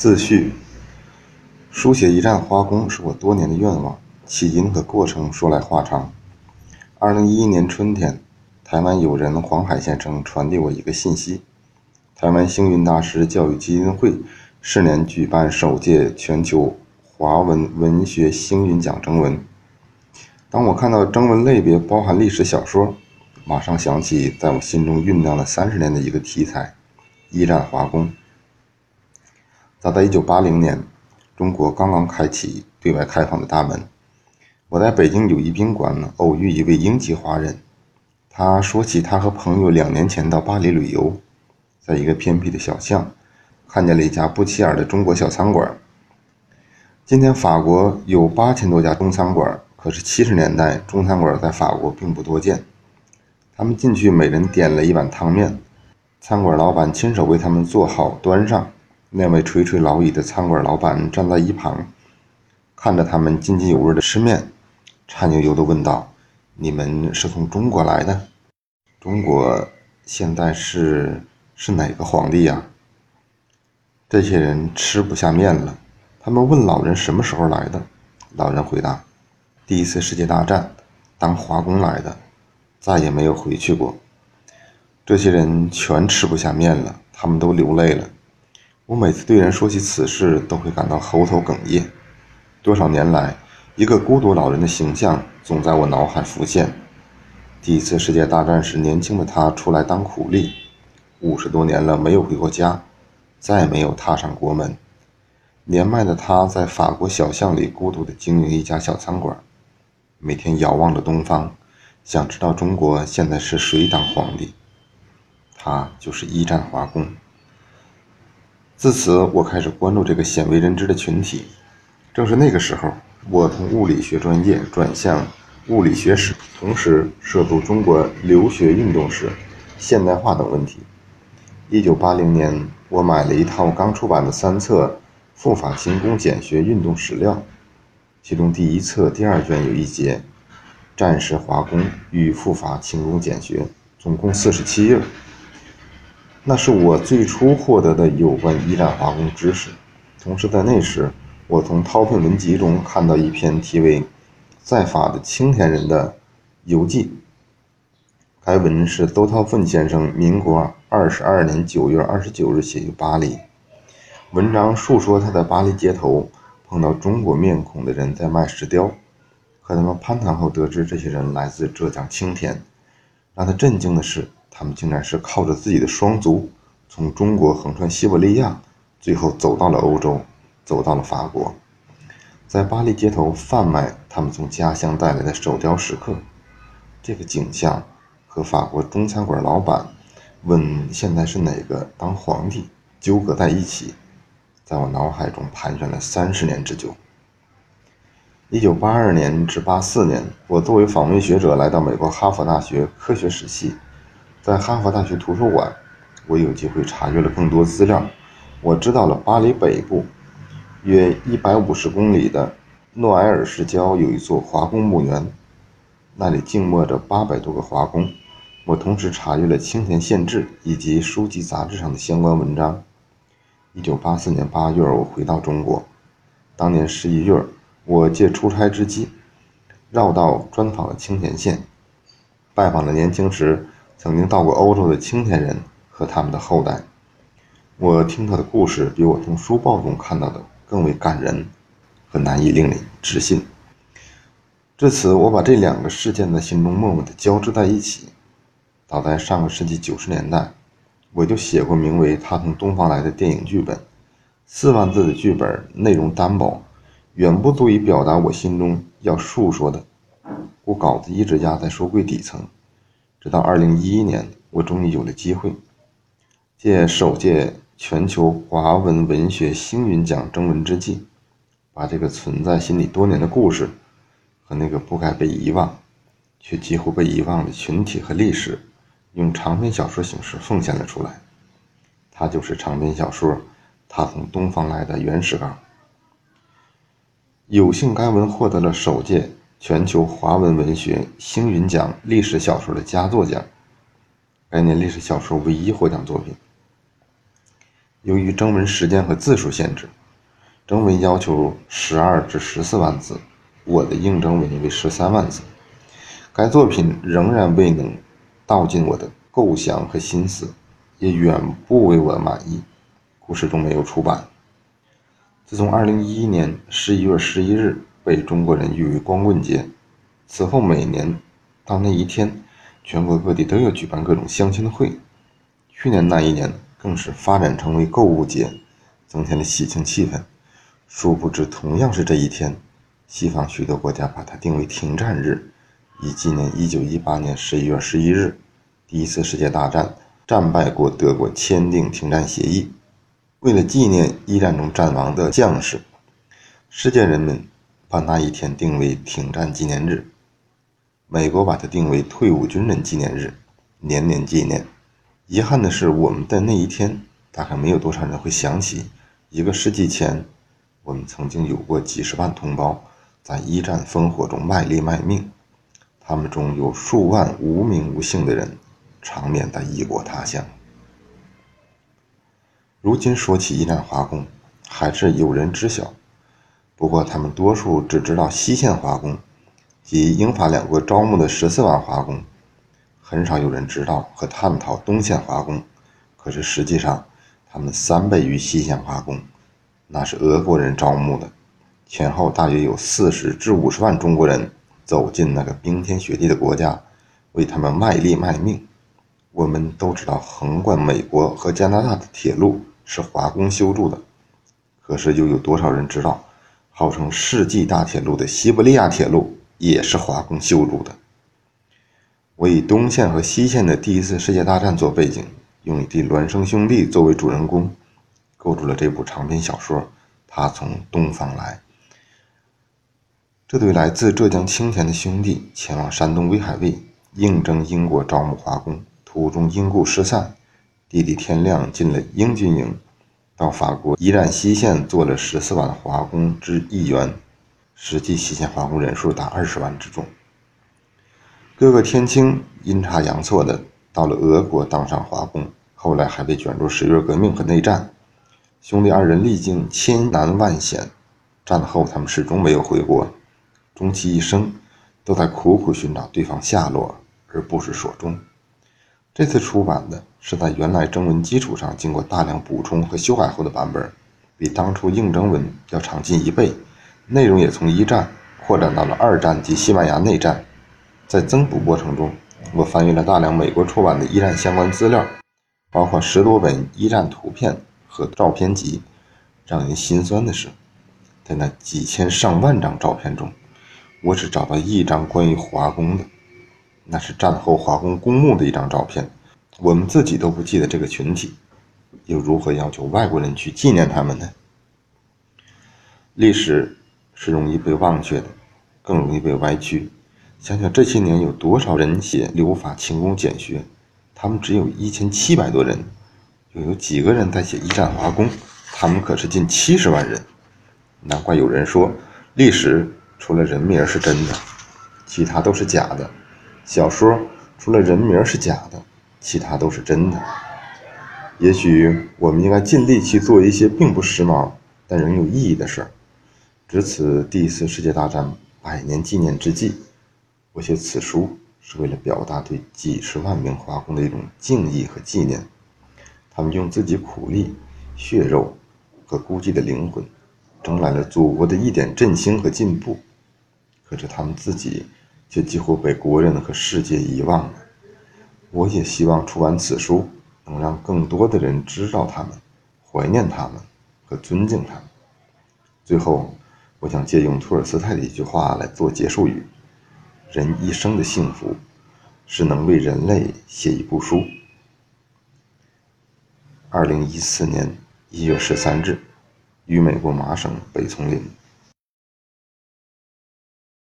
自序：书写一战华工是我多年的愿望，起因和过程说来话长。二零一一年春天，台湾友人黄海先生传递我一个信息：台湾星云大师教育基金会是年举办首届全球华文文学星云奖征文。当我看到征文类别包含历史小说，马上想起在我心中酝酿了三十年的一个题材——一战华工。早在1980年，中国刚刚开启对外开放的大门。我在北京友谊宾馆偶遇一位英籍华人，他说起他和朋友两年前到巴黎旅游，在一个偏僻的小巷，看见了一家不起眼的中国小餐馆。今天法国有八千多家中餐馆，可是七十年代中餐馆在法国并不多见。他们进去，每人点了一碗汤面，餐馆老板亲手为他们做好端上。那位垂垂老矣的餐馆老板站在一旁，看着他们津津有味的吃面，颤悠悠地问道：“你们是从中国来的？中国现在是是哪个皇帝呀？”这些人吃不下面了，他们问老人什么时候来的。老人回答：“第一次世界大战，当华工来的，再也没有回去过。”这些人全吃不下面了，他们都流泪了。我每次对人说起此事，都会感到喉头哽咽。多少年来，一个孤独老人的形象总在我脑海浮现。第一次世界大战时，年轻的他出来当苦力，五十多年了没有回过家，再没有踏上国门。年迈的他在法国小巷里孤独地经营一家小餐馆，每天遥望着东方，想知道中国现在是谁当皇帝。他就是一战华工。自此，我开始关注这个鲜为人知的群体。正是那个时候，我从物理学专业转向物理学史，同时涉足中国留学运动史、现代化等问题。一九八零年，我买了一套刚出版的三册《赴法勤工俭学运动史料》，其中第一册第二卷有一节《战时华工与赴法勤工俭学》，总共四十七页。那是我最初获得的有关一战华工知识，同时在那时，我从饕餮文集中看到一篇题为《在法的青田人的游记》。该文是邹韬奋先生民国二十二年九月二十九日写于巴黎，文章述说他在巴黎街头碰到中国面孔的人在卖石雕，和他们攀谈后得知这些人来自浙江青田，让他震惊的是。他们竟然是靠着自己的双足，从中国横穿西伯利亚，最后走到了欧洲，走到了法国，在巴黎街头贩卖他们从家乡带来的手雕石刻。这个景象和法国中餐馆老板问现在是哪个当皇帝纠葛在一起，在我脑海中盘旋了三十年之久。一九八二年至八四年，我作为访问学者来到美国哈佛大学科学史系。在哈佛大学图书馆，我有机会查阅了更多资料。我知道了巴黎北部约一百五十公里的诺埃尔市郊有一座华工墓园，那里静默着八百多个华工。我同时查阅了青田县志以及书籍杂志上的相关文章。一九八四年八月，我回到中国。当年十一月，我借出差之机，绕道专访了青田县，拜访了年轻时。曾经到过欧洲的青田人和他们的后代，我听他的故事比我从书报中看到的更为感人和难以令人置信。至此，我把这两个事件在心中默默地交织在一起。早在上个世纪九十年代，我就写过名为《他从东方来的》电影剧本，四万字的剧本内容单薄，远不足以表达我心中要述说的，故稿子一直压在书柜底层。直到二零一一年，我终于有了机会，借首届全球华文文学星云奖征文之际，把这个存在心里多年的故事，和那个不该被遗忘，却几乎被遗忘的群体和历史，用长篇小说形式奉献了出来。它就是长篇小说《他从东方来的》原始稿。有幸该文获得了首届。全球华文文学星云奖历史小说的佳作奖，该年历史小说唯一获奖作品。由于征文时间和字数限制，征文要求十二至十四万字，我的应征文为十三万字。该作品仍然未能道尽我的构想和心思，也远不为我满意，故事中没有出版。自从二零一一年十一月十一日被中国人誉为光棍节，此后每年到那一天，全国各地都要举办各种相亲会。去年那一年更是发展成为购物节，增添了喜庆气氛。殊不知，同样是这一天，西方许多国家把它定为停战日，以纪念1918年11月11日第一次世界大战战败国德国签订停战协议。为了纪念一战中战亡的将士，世界人们把那一天定为停战纪念日。美国把它定为退伍军人纪念日，年年纪念。遗憾的是，我们的那一天，大概没有多少人会想起，一个世纪前，我们曾经有过几十万同胞在一战烽火中卖力卖命，他们中有数万无名无姓的人，长眠在异国他乡。如今说起一战华工，还是有人知晓，不过他们多数只知道西线华工，及英法两国招募的十四万华工。很少有人知道和探讨东线华工，可是实际上，他们三倍于西线华工，那是俄国人招募的。前后大约有四十至五十万中国人走进那个冰天雪地的国家，为他们卖力卖命。我们都知道，横贯美国和加拿大的铁路是华工修筑的，可是又有多少人知道，号称世纪大铁路的西伯利亚铁路也是华工修筑的？我以东线和西线的第一次世界大战做背景，用一对孪生兄弟作为主人公，构筑了这部长篇小说《他从东方来》。这对来自浙江青田的兄弟前往山东威海卫应征英国招募华工，途中因故失散。弟弟天亮进了英军营，到法国一战西线做了十四万华工之一员，实际西线华工人数达二十万之众。哥哥天青阴差阳错的到了俄国当上华工，后来还被卷入十月革命和内战。兄弟二人历经千难万险，战后他们始终没有回国，终其一生都在苦苦寻找对方下落，而不知所终。这次出版的是在原来征文基础上经过大量补充和修改后的版本，比当初应征文要长近一倍，内容也从一战扩展到了二战及西班牙内战。在增补过程中，我翻阅了大量美国出版的一战相关资料，包括十多本一战图片和照片集。让人心酸的是，在那几千上万张照片中，我只找到一张关于华工的，那是战后华工公墓的一张照片。我们自己都不记得这个群体，又如何要求外国人去纪念他们呢？历史是容易被忘却的，更容易被歪曲。想想这些年有多少人写留法勤工俭学，他们只有一千七百多人，又有几个人在写一战华工，他们可是近七十万人。难怪有人说，历史除了人名是真的，其他都是假的；小说除了人名是假的，其他都是真的。也许我们应该尽力去做一些并不时髦但仍有意义的事儿。值此第一次世界大战百年纪念之际。我写此书是为了表达对几十万名华工的一种敬意和纪念，他们用自己苦力、血肉和孤寂的灵魂，争来了祖国的一点振兴和进步。可是他们自己却几乎被国人和世界遗忘了。我也希望出版此书，能让更多的人知道他们、怀念他们和尊敬他们。最后，我想借用托尔斯泰的一句话来做结束语。人一生的幸福，是能为人类写一部书。二零一四年一月十三日，于美国麻省北丛林。